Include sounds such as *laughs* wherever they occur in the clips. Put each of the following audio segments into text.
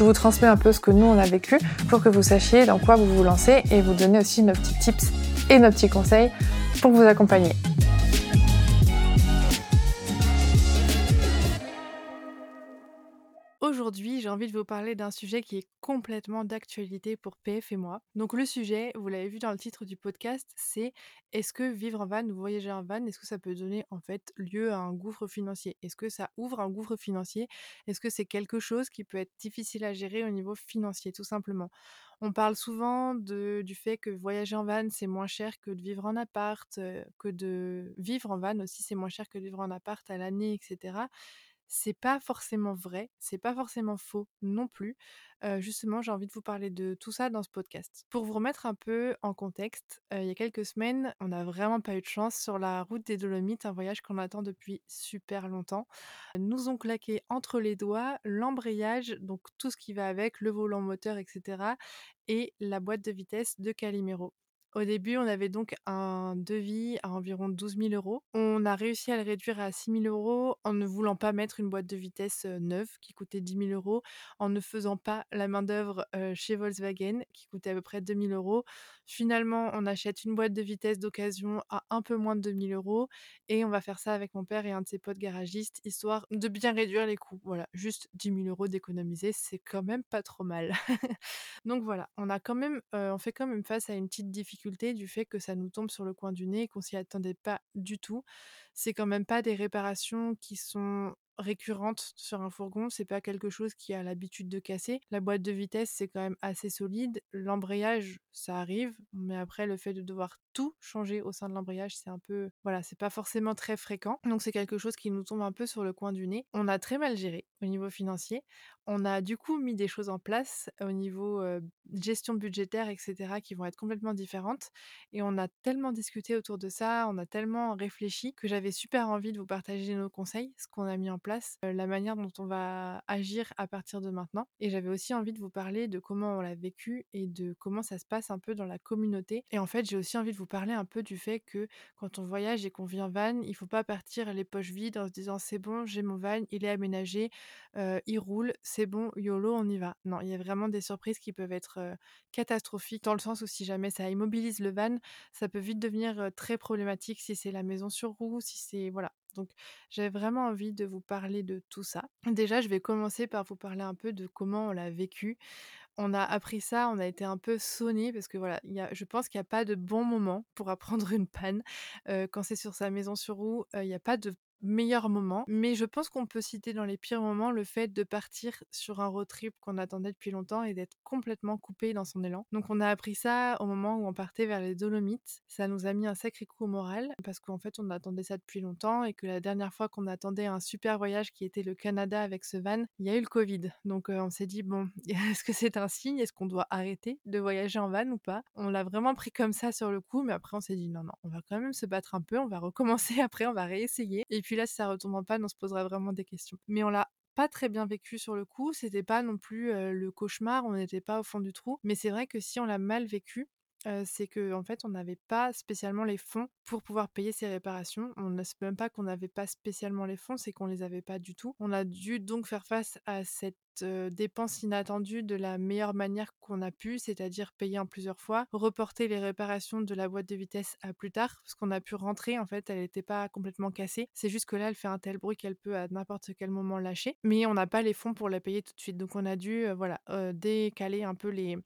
Je vous transmets un peu ce que nous on a vécu pour que vous sachiez dans quoi vous vous lancez et vous donner aussi nos petits tips et nos petits conseils pour vous accompagner. Aujourd'hui, j'ai envie de vous parler d'un sujet qui est complètement d'actualité pour PF et moi. Donc le sujet, vous l'avez vu dans le titre du podcast, c'est est-ce que vivre en van ou voyager en van, est-ce que ça peut donner en fait lieu à un gouffre financier? Est-ce que ça ouvre un gouffre financier? Est-ce que c'est quelque chose qui peut être difficile à gérer au niveau financier tout simplement? On parle souvent du fait que voyager en van, c'est moins cher que de vivre en appart, euh, que de vivre en van aussi, c'est moins cher que de vivre en appart à l'année, etc c'est pas forcément vrai, c'est pas forcément faux non plus. justement, j'ai envie de vous parler de tout ça dans ce podcast. Pour vous remettre un peu en contexte, il y a quelques semaines, on n'a vraiment pas eu de chance sur la route des Dolomites, un voyage qu'on attend depuis super longtemps. Nous ont claqué entre les doigts l'embrayage, donc tout ce qui va avec, le volant moteur, etc. et la boîte de vitesse de Calimero. Au début, on avait donc un devis à environ 12 000 euros. On a réussi à le réduire à 6 000 euros en ne voulant pas mettre une boîte de vitesse neuve qui coûtait 10 000 euros, en ne faisant pas la main-d'œuvre chez Volkswagen qui coûtait à peu près 2 000 euros. Finalement, on achète une boîte de vitesse d'occasion à un peu moins de 2 000 euros et on va faire ça avec mon père et un de ses potes garagistes histoire de bien réduire les coûts. Voilà, juste 10 000 euros d'économiser, c'est quand même pas trop mal. *laughs* donc voilà, on a on fait quand même face à une petite difficulté du fait que ça nous tombe sur le coin du nez et qu'on s'y attendait pas du tout. C'est quand même pas des réparations qui sont récurrentes sur un fourgon, c'est pas quelque chose qui a l'habitude de casser. La boîte de vitesse, c'est quand même assez solide. L'embrayage, ça arrive, mais après le fait de devoir tout changer au sein de l'embrayage, c'est un peu voilà, c'est pas forcément très fréquent. Donc c'est quelque chose qui nous tombe un peu sur le coin du nez. On a très mal géré au niveau financier. On a du coup mis des choses en place au niveau gestion budgétaire, etc., qui vont être complètement différentes. Et on a tellement discuté autour de ça, on a tellement réfléchi que j'avais super envie de vous partager nos conseils, ce qu'on a mis en place, la manière dont on va agir à partir de maintenant. Et j'avais aussi envie de vous parler de comment on l'a vécu et de comment ça se passe un peu dans la communauté. Et en fait, j'ai aussi envie de vous parler un peu du fait que quand on voyage et qu'on vit en van, il faut pas partir les poches vides en se disant c'est bon, j'ai mon van, il est aménagé, il roule, c'est c'est bon, YOLO, on y va. Non, il y a vraiment des surprises qui peuvent être catastrophiques, dans le sens où si jamais ça immobilise le van, ça peut vite devenir très problématique si c'est la maison sur roue, si c'est. Voilà. Donc j'avais vraiment envie de vous parler de tout ça. Déjà, je vais commencer par vous parler un peu de comment on l'a vécu. On a appris ça, on a été un peu sonné parce que voilà, je pense qu'il n'y a pas de bon moment pour apprendre *laughs* une panne. quand c'est sur sa maison sur roue, il n'y a pas de meilleur moment. Mais je pense qu'on peut citer dans les pires moments le fait de partir sur un road trip qu'on attendait depuis longtemps et d'être complètement coupé dans son élan. Donc on a appris ça au moment où on partait vers les Dolomites. Ça nous a mis un sacré coup au moral parce qu'en fait on attendait ça depuis longtemps et que la dernière fois qu'on attendait un super voyage qui était le Canada avec ce van, il y a eu le Covid. Donc on s'est dit bon, *laughs* est-ce que c'est un signe? Est-ce qu'on doit arrêter de voyager en van ou pas? On l'a vraiment pris comme ça sur le coup, mais après on s'est dit non non, on va quand même se battre un peu, on va recommencer *laughs* après, on va réessayer. Et puis là, si ça retombe en panne, on se posera vraiment des questions. Mais on l'a pas très bien vécu sur le coup, c'était pas non plus le cauchemar, on n'était pas au fond du trou, mais c'est vrai que si on l'a mal vécu, c'est qu'en fait, on n'avait pas spécialement les fonds pour pouvoir payer ces réparations. On ne c'est même pas qu'on n'avait pas spécialement les fonds, c'est qu'on les avait pas du tout. On a dû donc faire face à cette, heu, dépense inattendue de la meilleure manière qu'on a pu, c'est-à-dire payer en plusieurs fois, reporter les réparations de la boîte de vitesse à plus tard, parce qu'on a pu rentrer en fait, elle était pas complètement cassée. C'est juste que là, elle fait un tel bruit qu'elle peut à n'importe quel moment lâcher, mais on n'a pas les fonds pour la payer tout de suite. Donc on a dû, voilà, décaler un peu les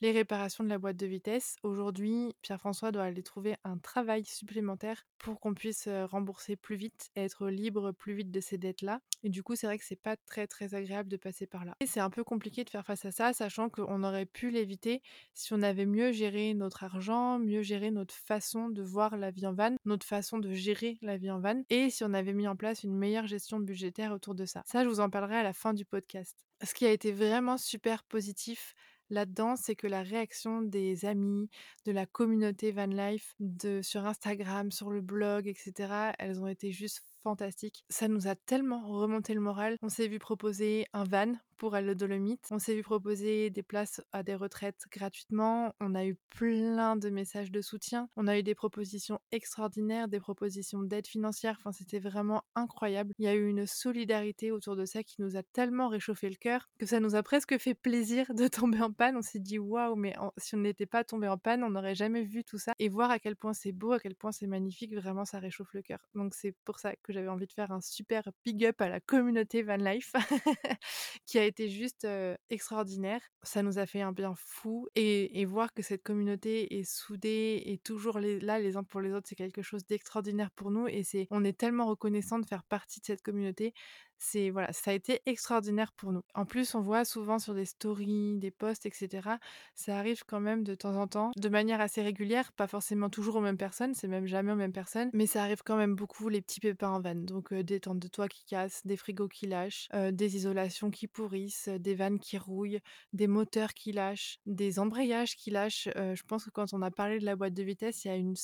les réparations de la boîte de vitesse. Aujourd'hui, Pierre-François doit aller trouver un travail supplémentaire pour qu'on puisse, rembourser plus vite être libre plus vite de ces dettes-là et du coup, c'est vrai que c'est pas très, très agréable de passer là et c'est un peu compliqué de faire face à ça, sachant qu'on aurait pu l'éviter si on avait mieux géré notre argent, mieux géré notre façon de voir la vie en van, notre façon de gérer la vie en van et si on avait mis en place une meilleure gestion budgétaire autour de ça. Ça, je vous en parlerai à la fin du podcast. Ce qui a été vraiment super positif là-dedans, c'est que la réaction des amis, de la communauté van life, sur Instagram, sur le blog et cetera, elles ont été juste fantastiques. Ça nous a tellement remonté le moral. On s'est vu proposer un van pour aller aux Dolomites. On s'est vu proposer des places à des retraites gratuitement. On a eu plein de messages de soutien. On a eu des propositions extraordinaires, des propositions d'aide financière. Enfin, c'était vraiment incroyable. Il y a eu une solidarité autour de ça qui nous a tellement réchauffé le cœur que ça nous a presque fait plaisir de *laughs* tomber en panne. On s'est dit waouh, mais si on n'était pas tombé en panne, on n'aurait jamais vu tout ça. Et voir à quel point c'est beau, à quel point c'est magnifique, vraiment, ça réchauffe le cœur. Donc, c'est pour ça que j'avais envie de faire un super big up à la communauté van life *laughs* qui a été juste, extraordinaire. Ça nous a fait un bien fou et voir que cette communauté est soudée et toujours là les uns pour les autres, c'est quelque chose d'extraordinaire pour nous et c'est on est tellement reconnaissants de faire partie de cette communauté. C'est voilà, ça a été extraordinaire pour nous. En plus, on voit souvent sur des stories, des posts et cetera, ça arrive quand même de temps en temps, de manière assez régulière, pas forcément toujours aux mêmes personnes, c'est même jamais aux mêmes personnes, mais ça arrive quand même beaucoup les petits pépins en van. Donc, heu, des tentes de toit qui cassent, des frigos qui lâchent, heu, des isolations qui pourrissent, heu, des vannes qui rouillent, des moteurs qui lâchent, des embrayages qui lâchent. Je pense que quand on a parlé de la boîte de vitesse, il y a une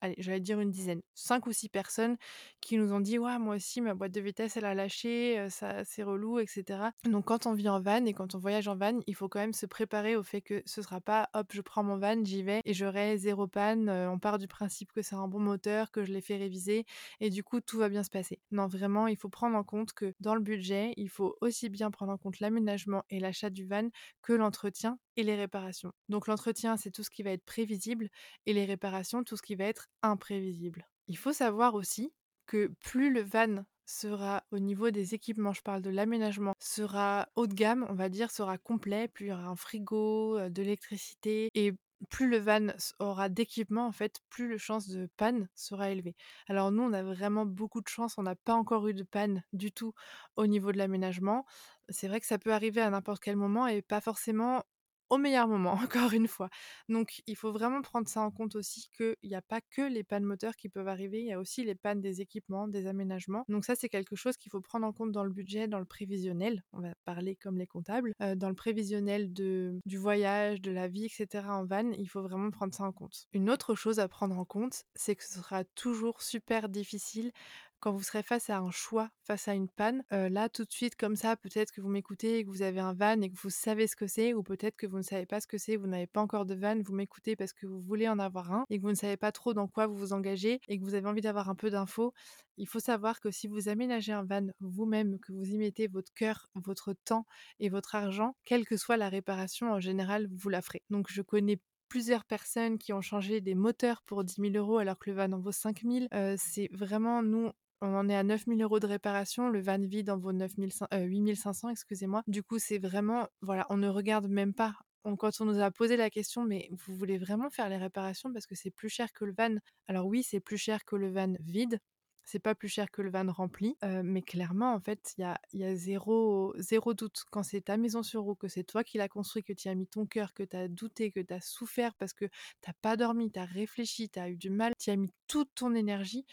allez, j'allais dire une dizaine, 5 ou 6 personnes qui nous ont dit: «Ouais, moi aussi ma boîte de vitesse elle a lâché, ça c'est relou» et cetera. Donc quand on vit en van et quand on voyage en van, il faut quand même se préparer au fait que ce sera pas: «Hop, je prends mon van, j'y vais et j'aurai zéro panne», on part du principe que c'est un bon moteur, que je l'ai fait réviser et du coup tout va bien se passer. Non, vraiment, il faut prendre en compte que dans le budget, il faut aussi bien prendre en compte l'aménagement et l'achat du van que l'entretien et les réparations. Donc l'entretien, c'est tout ce qui va être prévisible et les réparations, tout ce qui va être imprévisible. Il faut savoir aussi que plus le van sera au niveau des équipements, je parle de l'aménagement, sera haut de gamme, on va dire, sera complet, plus il y aura un frigo, heu, de l'électricité et plus le van aura d'équipement, en fait, plus le chance de panne sera élevé. Alors nous, on a vraiment beaucoup de chance, on n'a pas encore eu de panne du tout au niveau de l'aménagement. C'est vrai que ça peut arriver à n'importe quel moment et pas forcément au meilleur moment, *laughs* encore une fois. Donc il faut vraiment prendre ça en compte aussi qu'il y a pas que les pannes moteurs qui peuvent arriver, il y a aussi les pannes des équipements, des aménagements. Donc ça, c'est quelque chose qu'il faut prendre en compte dans le budget, dans le prévisionnel. On va parler comme les comptables. Heu, dans le prévisionnel du voyage, de la vie et cetera en van, il faut vraiment prendre ça en compte. Une autre chose à prendre en compte, c'est que ce sera toujours super difficile quand vous serez face à un choix, face à une panne, là, tout de suite, comme ça, peut-être que vous m'écoutez et que vous avez un van et que vous savez ce que c'est ou peut-être que vous ne savez pas ce que c'est, vous n'avez pas encore de van, vous m'écoutez parce que vous voulez en avoir un et que vous ne savez pas trop dans quoi vous vous engagez et que vous avez envie d'avoir un peu d'infos. Il faut savoir que si vous aménagez un van vous-même, que vous y mettez votre cœur, votre temps et votre argent, quelle que soit la réparation, en général, vous la ferez. Donc je connais plusieurs personnes qui ont changé des moteurs pour 10 000 € alors que le van en vaut 5 000. Heu, c'est vraiment nous, on en est à 9 000 € de réparation, le van vide en vaut 9 500 heu, 8 500, excusez-moi. Du coup, c'est vraiment voilà, on ne regarde même pas. Quand on nous a posé la question: «Mais vous voulez vraiment faire les réparations parce que c'est plus cher que le van?» alors oui, c'est plus cher que le van vide, c'est pas plus cher que le van rempli, heu, mais clairement, en fait, il y a zéro 0 doute. Quand c'est ta maison sur roue, que c'est toi qui l'as construit, que tu as mis ton cœur, que tu as douté, que tu as souffert parce que tu as pas dormi, tu as réfléchi, tu as eu du mal, tu as mis toute ton énergie,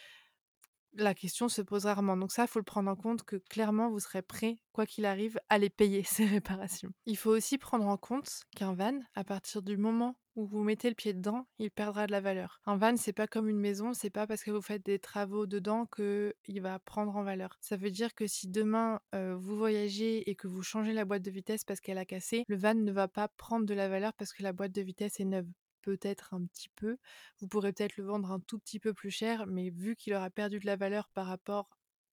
la question se pose rarement, donc ça, faut le prendre en compte que clairement vous serez prêt, quoi qu'il arrive, à les payer *laughs* ces réparations. Il faut aussi prendre en compte qu'un van, à partir du moment où vous mettez le pied dedans, il perdra de la valeur. Un van, c'est pas comme une maison, c'est pas parce que vous faites des travaux dedans que il va prendre en valeur. Ça veut dire que si demain, heu, vous voyagez et que vous changez la boîte de vitesse parce qu'elle a cassé, le van ne va pas prendre de la valeur parce que la boîte de vitesse est neuve. Peut-être un petit peu. Vous pourrez peut-être le vendre un tout petit peu plus cher, mais vu qu'il aura perdu de la valeur par rapport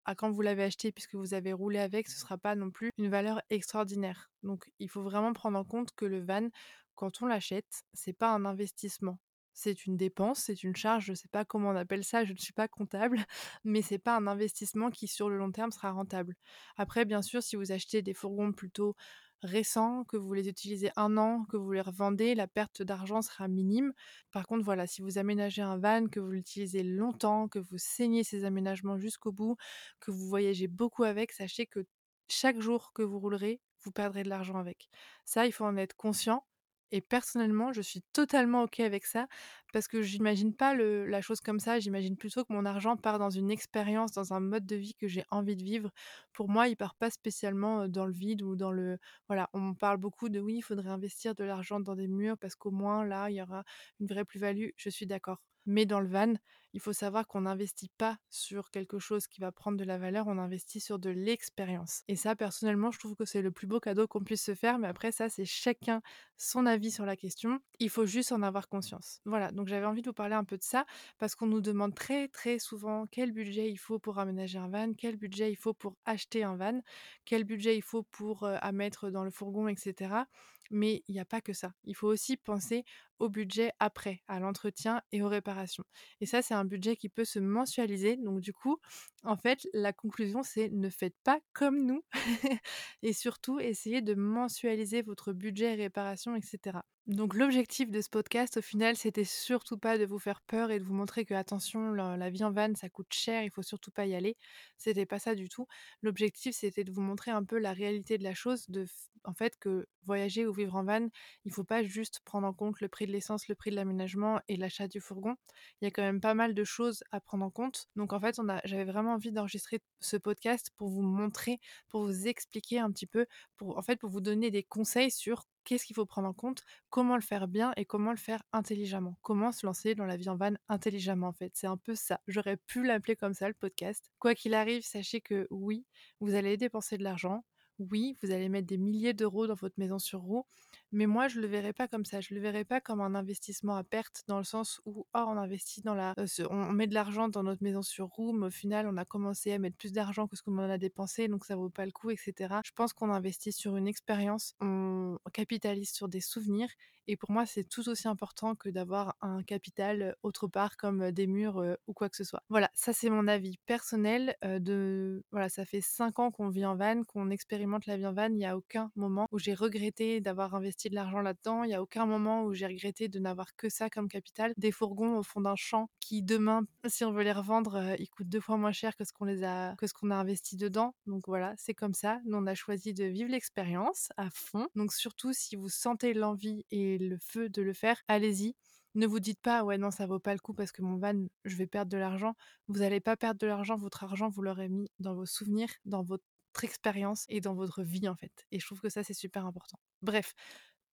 à quand vous l'avez acheté puisque vous avez roulé avec, ce sera pas non plus une valeur extraordinaire. Donc il faut vraiment prendre en compte que le van, quand on l'achète, c'est pas un investissement. C'est une dépense, c'est une charge, je sais pas comment on appelle ça, je ne suis pas comptable, *laughs* mais c'est pas un investissement qui sur le long terme sera rentable. Après, bien sûr, si vous achetez des fourgons plutôt récents, que vous les utilisez un an, que vous les revendez, la perte d'argent sera minime. Par contre, voilà, si vous aménagez un van, que vous l'utilisez longtemps, que vous saignez ces aménagements jusqu'au bout, que vous voyagez beaucoup avec, sachez que chaque jour que vous roulerez, vous perdrez de l'argent avec. Ça, il faut en être conscient. Et personnellement, je suis totalement OK avec ça parce que j'imagine pas la chose comme ça. J'imagine plutôt que mon argent part dans une expérience, dans un mode de vie que j'ai envie de vivre. Pour moi, il part pas spécialement, dans le vide ou dans le voilà, on parle beaucoup de: «Oui, il faudrait investir de l'argent dans des murs parce qu'au moins là, il y aura une vraie plus-value». Je suis d'accord. Mais dans le van, il faut savoir qu'on n'investit pas sur quelque chose qui va prendre de la valeur, on investit sur de l'expérience. Et ça, personnellement, je trouve que c'est le plus beau cadeau qu'on puisse se faire. Mais après, ça, c'est chacun son avis sur la question. Il faut juste en avoir conscience. Voilà, donc j'avais envie de vous parler un peu de ça parce qu'on nous demande très très souvent quel budget il faut pour aménager un van, quel budget il faut pour acheter un van, quel budget il faut pour euh, mettre dans le fourgon, etc. Mais il n'y a pas que ça. Il faut aussi penser au budget après, à l'entretien et aux réparations. Et ça, c'est un budget qui peut se mensualiser. Donc du coup, en fait, la conclusion, c'est ne faites pas comme nous *laughs* et surtout essayez de mensualiser votre budget réparation, etc. Donc l'objectif de ce podcast, au final, c'était surtout pas de vous faire peur et de vous montrer que attention, la, vie en van, ça coûte cher, il faut surtout pas y aller. C'était pas ça du tout. L'objectif, c'était de vous montrer un peu la réalité de la chose, de en fait que voyager ou vivre en van, il faut pas juste prendre en compte le prix de l'essence, le prix de l'aménagement et l'achat du fourgon. Il y a quand même pas mal de choses à prendre en compte. Donc en fait, j'avais vraiment envie d'enregistrer ce podcast pour vous montrer, pour vous expliquer un petit peu, en fait pour vous donner des conseils sur qu'est-ce qu'il faut prendre en compte, comment le faire bien et comment le faire intelligemment? Comment se lancer dans la vie en van intelligemment en fait? C'est un peu ça. J'aurais pu l'appeler comme ça le podcast. Quoi qu'il arrive, sachez que oui, vous allez dépenser de l'argent. Oui, vous allez mettre des milliers d'euros dans votre maison sur roue, mais moi je le verrais pas comme ça. Je le verrais pas comme un investissement à perte dans le sens où oh, on investit dans la, euh, on met de l'argent dans notre maison sur roue, mais au final on a commencé à mettre plus d'argent que ce qu'on en a dépensé, donc ça vaut pas le coup, etc. Je pense qu'on investit sur une expérience, on capitalise sur des souvenirs, et pour moi c'est tout aussi important que d'avoir un capital autre part comme euh, des murs euh, ou quoi que ce soit. Voilà, ça c'est mon avis personnel. de voilà, ça fait cinq ans qu'on vit en van, qu'on expérimente la vie en van. Il n'y a aucun moment où j'ai regretté d'avoir investi de l'argent là-dedans. Il n'y a aucun moment où j'ai regretté de n'avoir que ça comme capital. Des fourgons au fond d'un champ qui demain, *laughs* si on veut les revendre, euh, ils coûtent deux fois moins cher que ce qu'on a, que a investi dedans. Donc voilà, c'est comme ça. Nous on a choisi de vivre l'expérience à fond. Donc surtout si vous sentez l'envie et le feu de le faire, allez-y. Ne vous dites pas: «Ouais, non, ça vaut pas le coup parce que mon van, je vais perdre de l'argent». Vous allez pas perdre de l'argent, votre argent, vous l'aurez mis dans vos souvenirs, dans votre expérience et dans votre vie, en fait et je trouve que ça, c'est super important. Bref,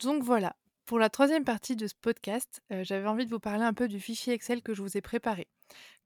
donc voilà, pour la troisième partie de ce podcast, heu, j'avais envie de vous parler un peu du fichier Excel que je vous ai préparé.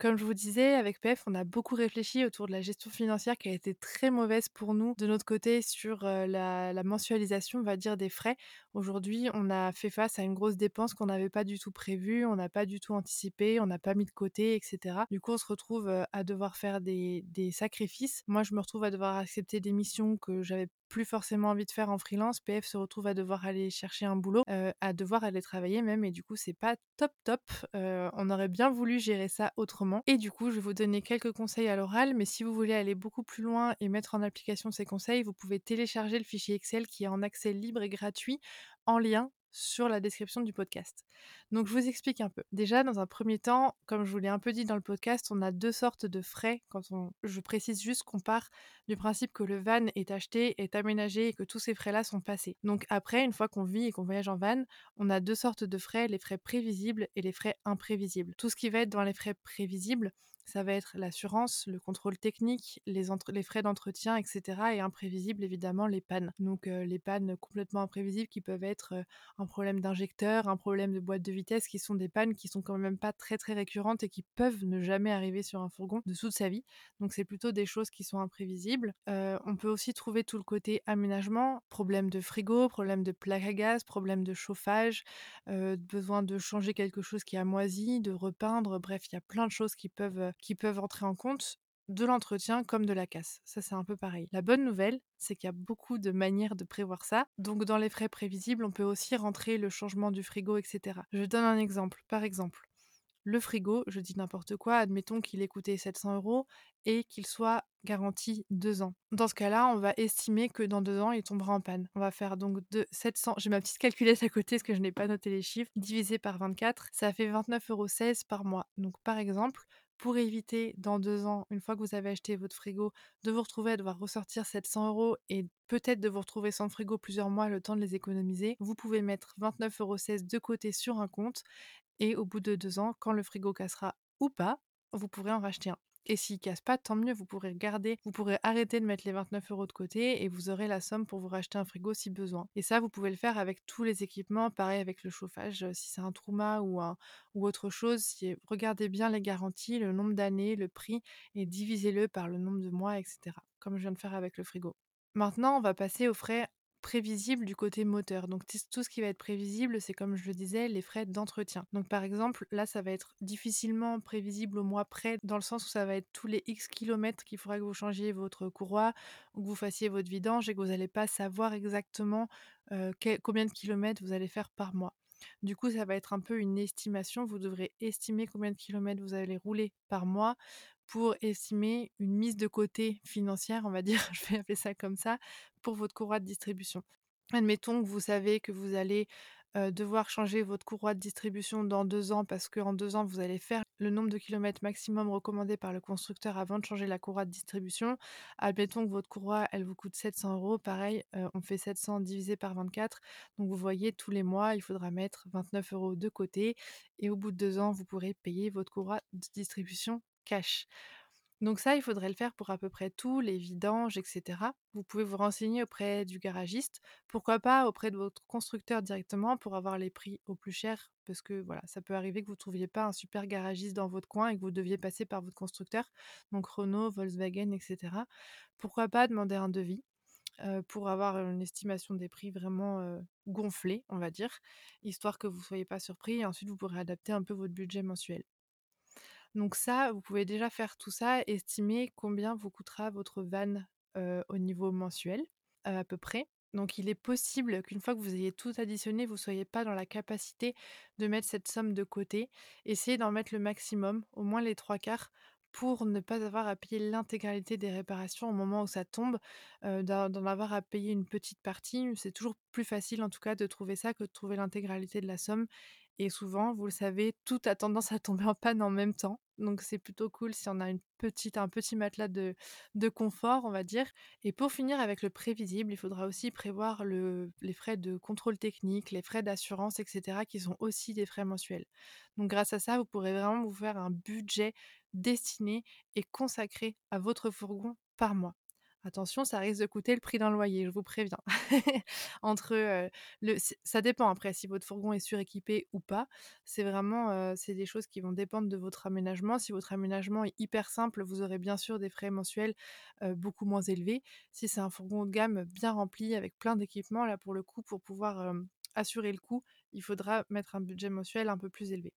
Comme je vous disais, avec PF, on a beaucoup réfléchi autour de la gestion financière qui a été très mauvaise pour nous de notre côté sur la, mensualisation, on va dire, des frais. Aujourd'hui, on a fait face à une grosse dépense qu'on n'avait pas du tout prévue, on n'a pas du tout anticipé, on n'a pas mis de côté, etc. Du coup, on se retrouve à devoir faire des, sacrifices. Moi, je me retrouve à devoir accepter des missions que j'avais plus forcément envie de faire en freelance. PF se retrouve à devoir aller chercher un boulot, à devoir aller travailler même, et du coup, c'est pas top top. On aurait bien voulu gérer ça autrement. Et du coup, je vais vous donner quelques conseils à l'oral, mais si vous voulez aller beaucoup plus loin et mettre en application ces conseils, vous pouvez télécharger le fichier Excel qui est en accès libre et gratuit en lien sur la description du podcast. Donc je vous explique un peu. Déjà, dans un premier temps, comme je vous l'ai un peu dit dans le podcast, on a deux sortes de frais. Quand je précise juste qu'on part du principe que le van est acheté, est aménagé et que tous ces frais-là sont passés. Donc après, une fois qu'on vit et qu'on voyage en van, on a deux sortes de frais, les frais prévisibles et les frais imprévisibles. Tout ce qui va être dans les frais prévisibles, Ça va être l'assurance, le contrôle technique, les frais d'entretien et cetera et imprévisibles évidemment les pannes. Donc les pannes complètement imprévisibles qui peuvent être, un problème d'injecteur, un problème de boîte de vitesse qui sont des pannes qui sont quand même pas très, très récurrentes et qui peuvent ne jamais arriver sur un fourgon de toute sa vie. Donc c'est plutôt des choses qui sont imprévisibles. On peut aussi trouver tout le côté aménagement, problème de frigo, problème de plaque à gaz, problème de chauffage, besoin de changer quelque chose qui a moisi, de repeindre, bref, il y a plein de choses qui peuvent, qui peuvent entrer en compte, de l'entretien comme de la casse. Ça, c'est un peu pareil. La bonne nouvelle, c'est qu'il y a beaucoup de manières de prévoir ça. Donc dans les frais prévisibles, on peut aussi rentrer le changement du frigo et cetera. Je donne un exemple. Par exemple, le frigo, je dis n'importe quoi, admettons qu'il ait coûté 700 euros et qu'il soit garanti 2 ans. Dans ce cas-là, on va estimer que dans 2 ans, il tombera en panne. On va faire donc de 700 j'ai ma petite calculette à côté parce que je n'ai pas noté les chiffres, divisé par 24, ça fait 29,16 € par mois. Donc par exemple, pour éviter dans 2 ans, une fois que vous avez acheté votre frigo, de vous retrouver à devoir ressortir 700 € et peut-être de vous retrouver sans frigo plusieurs mois, le temps de les économiser, vous pouvez mettre 29,16 € de côté sur un compte et au bout de 2 ans, quand le frigo cassera ou pas, vous pourrez en racheter un. Et s'il casse pas, tant mieux, vous pourrez garder vous pourrez arrêter de mettre les 29 euros de côté et vous aurez la somme pour vous racheter un frigo si besoin. Et ça, vous pouvez le faire avec tous les équipements, pareil avec le chauffage, heu, si c'est un Truma ou autre chose, si regardez bien les garanties, le nombre d'années, le prix et divisez-le par le nombre de mois et cetera, comme je viens de faire avec le frigo. Maintenant, on va passer aux frais prévisibles du côté moteur. Donc tout ce qui va être prévisible, c'est comme je le disais, les frais d'entretien. Donc par exemple, là, ça va être difficilement prévisible au mois près, dans le sens où ça va être tous les X kilomètres qu'il faudra que vous changiez votre courroie ou que vous fassiez votre vidange et que vous n'allez pas savoir exactement, combien de kilomètres vous allez faire par mois. Du coup, ça va être un peu une estimation. Vous devrez estimer combien de kilomètres vous allez rouler par mois pour estimer une mise de côté financière, on va dire, *laughs* je vais appeler ça comme ça, pour votre courroie de distribution. Admettons que vous savez que vous allez, devoir changer votre courroie de distribution dans 2 ans parce qu'en 2 ans, vous allez faire le nombre de kilomètres maximum recommandé par le constructeur avant de changer la courroie de distribution. Admettons que votre courroie, elle vous coûte 700 euros, pareil, on fait 700 divisé par 24, donc vous voyez tous les mois, il faudra mettre 29 euros de côté et au bout de 2 ans, vous pourrez payer votre courroie de distribution Donc ça, il faudrait le faire pour à peu près tout, les vidanges et cetera. Vous pouvez vous renseigner auprès du garagiste, pourquoi pas auprès de votre constructeur directement pour avoir les prix au plus cher, parce que voilà, ça peut arriver que vous ne trouviez pas un super garagiste dans votre coin et que vous deviez passer par votre constructeur, donc Renault, Volkswagen et cetera. Pourquoi pas demander un devis, pour avoir une estimation des prix vraiment, gonflée, on va dire, histoire que vous ne soyez pas surpris et ensuite vous pourrez adapter un peu votre budget mensuel. Donc ça, vous pouvez déjà faire tout ça, estimer combien vous coûtera votre van, au niveau mensuel, à peu près. Donc il est possible qu'une fois que vous ayez tout additionné, vous soyez pas dans la capacité de mettre cette somme de côté. Essayez d'en mettre le maximum, au moins les 3 quarts, pour ne pas avoir à payer l'intégralité des réparations au moment où ça tombe, d'en avoir à payer une petite partie. C'est toujours plus facile en tout cas de trouver ça que de trouver l'intégralité de la somme et souvent, vous le savez, tout a tendance à tomber en panne en même temps. Donc c'est plutôt cool si on a un petit matelas de confort, on va dire. Et pour finir avec le prévisible, il faudra aussi prévoir le les frais de contrôle technique, les frais d'assurance et cetera qui sont aussi des frais mensuels. Donc grâce à ça, vous pourrez vraiment vous faire un budget destiné et consacré à votre fourgon par mois. Attention, ça risque de coûter le prix d'un loyer, je vous préviens. *laughs* Entre, le ça dépend après si votre fourgon est suréquipé ou pas. C'est vraiment, c'est des choses qui vont dépendre de votre aménagement. Si votre aménagement est hyper simple, vous aurez bien sûr des frais mensuels, beaucoup moins élevés. Si c'est un fourgon de gamme bien rempli avec plein d'équipements, là pour le coup, pour pouvoir, assurer le coup, il faudra mettre un budget mensuel un peu plus élevé.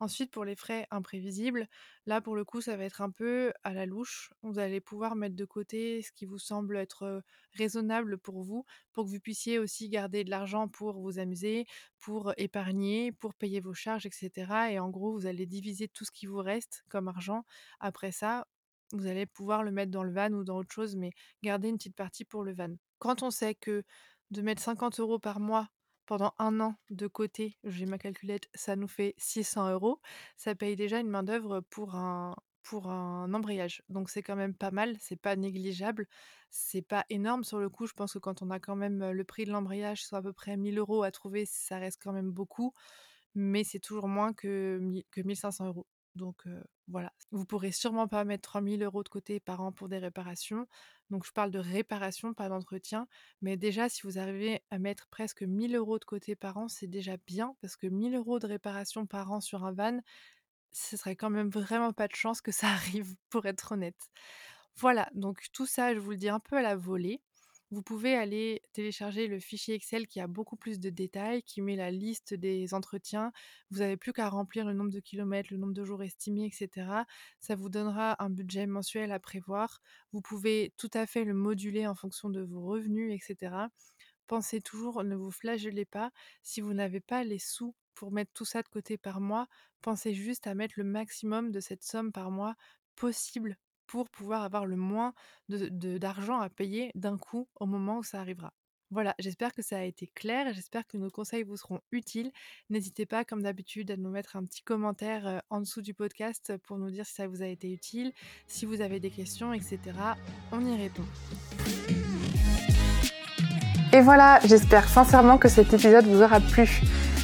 Ensuite, pour les frais imprévisibles, là, pour le coup, ça va être un peu à la louche. Vous allez pouvoir mettre de côté ce qui vous semble être, raisonnable pour vous, pour que vous puissiez aussi garder de l'argent pour vous amuser, pour épargner, pour payer vos charges et cetera et en gros, vous allez diviser tout ce qui vous reste comme argent. Après ça, vous allez pouvoir le mettre dans le van ou dans autre chose, mais garder une petite partie pour le van. Quand on sait que de mettre 50 euros par mois pendant un an de côté, j'ai ma calculette, ça nous fait 600 euros. Ça paye déjà une main-d'œuvre pour un embrayage. Donc c'est quand même pas mal, c'est pas négligeable. C'est pas énorme sur le coup, je pense que quand on a quand même, le prix de l'embrayage soit à peu près 1 000 € à trouver, ça reste quand même beaucoup, mais c'est toujours moins que que 1 500 €. Donc voilà, vous pourrez sûrement pas mettre 3000 euros de côté par an pour des réparations. Donc je parle de réparation, pas d'entretien. Mais déjà, si vous arrivez à mettre presque 1000 euros de côté par an, c'est déjà bien parce que 1000 euros de réparation par an sur un van, ce serait quand même vraiment pas de chance que ça *laughs* arrive, pour être honnête. Voilà, donc tout ça, je vous le dis un peu à la volée. Vous pouvez aller télécharger le fichier Excel qui a beaucoup plus de détails, qui met la liste des entretiens. Vous n'avez plus qu'à remplir le nombre de kilomètres, le nombre de jours estimés, etc. Ça vous donnera un budget mensuel à prévoir. Vous pouvez tout à fait le moduler en fonction de vos revenus, etc. Pensez toujours, ne vous flagellez pas. Si vous n'avez pas les sous pour mettre tout ça de côté par mois, pensez juste à mettre le maximum de cette somme par mois possible pour pouvoir avoir le moins de d'argent à payer d'un coup au moment où ça arrivera. Voilà, j'espère que ça a été clair, j'espère que nos conseils vous seront utiles. N'hésitez pas, comme d'habitude, à nous mettre un petit commentaire en dessous du podcast pour nous dire si ça vous a été utile, si vous avez des questions, etc. On y répond. Et voilà, j'espère sincèrement que cet épisode vous aura plu.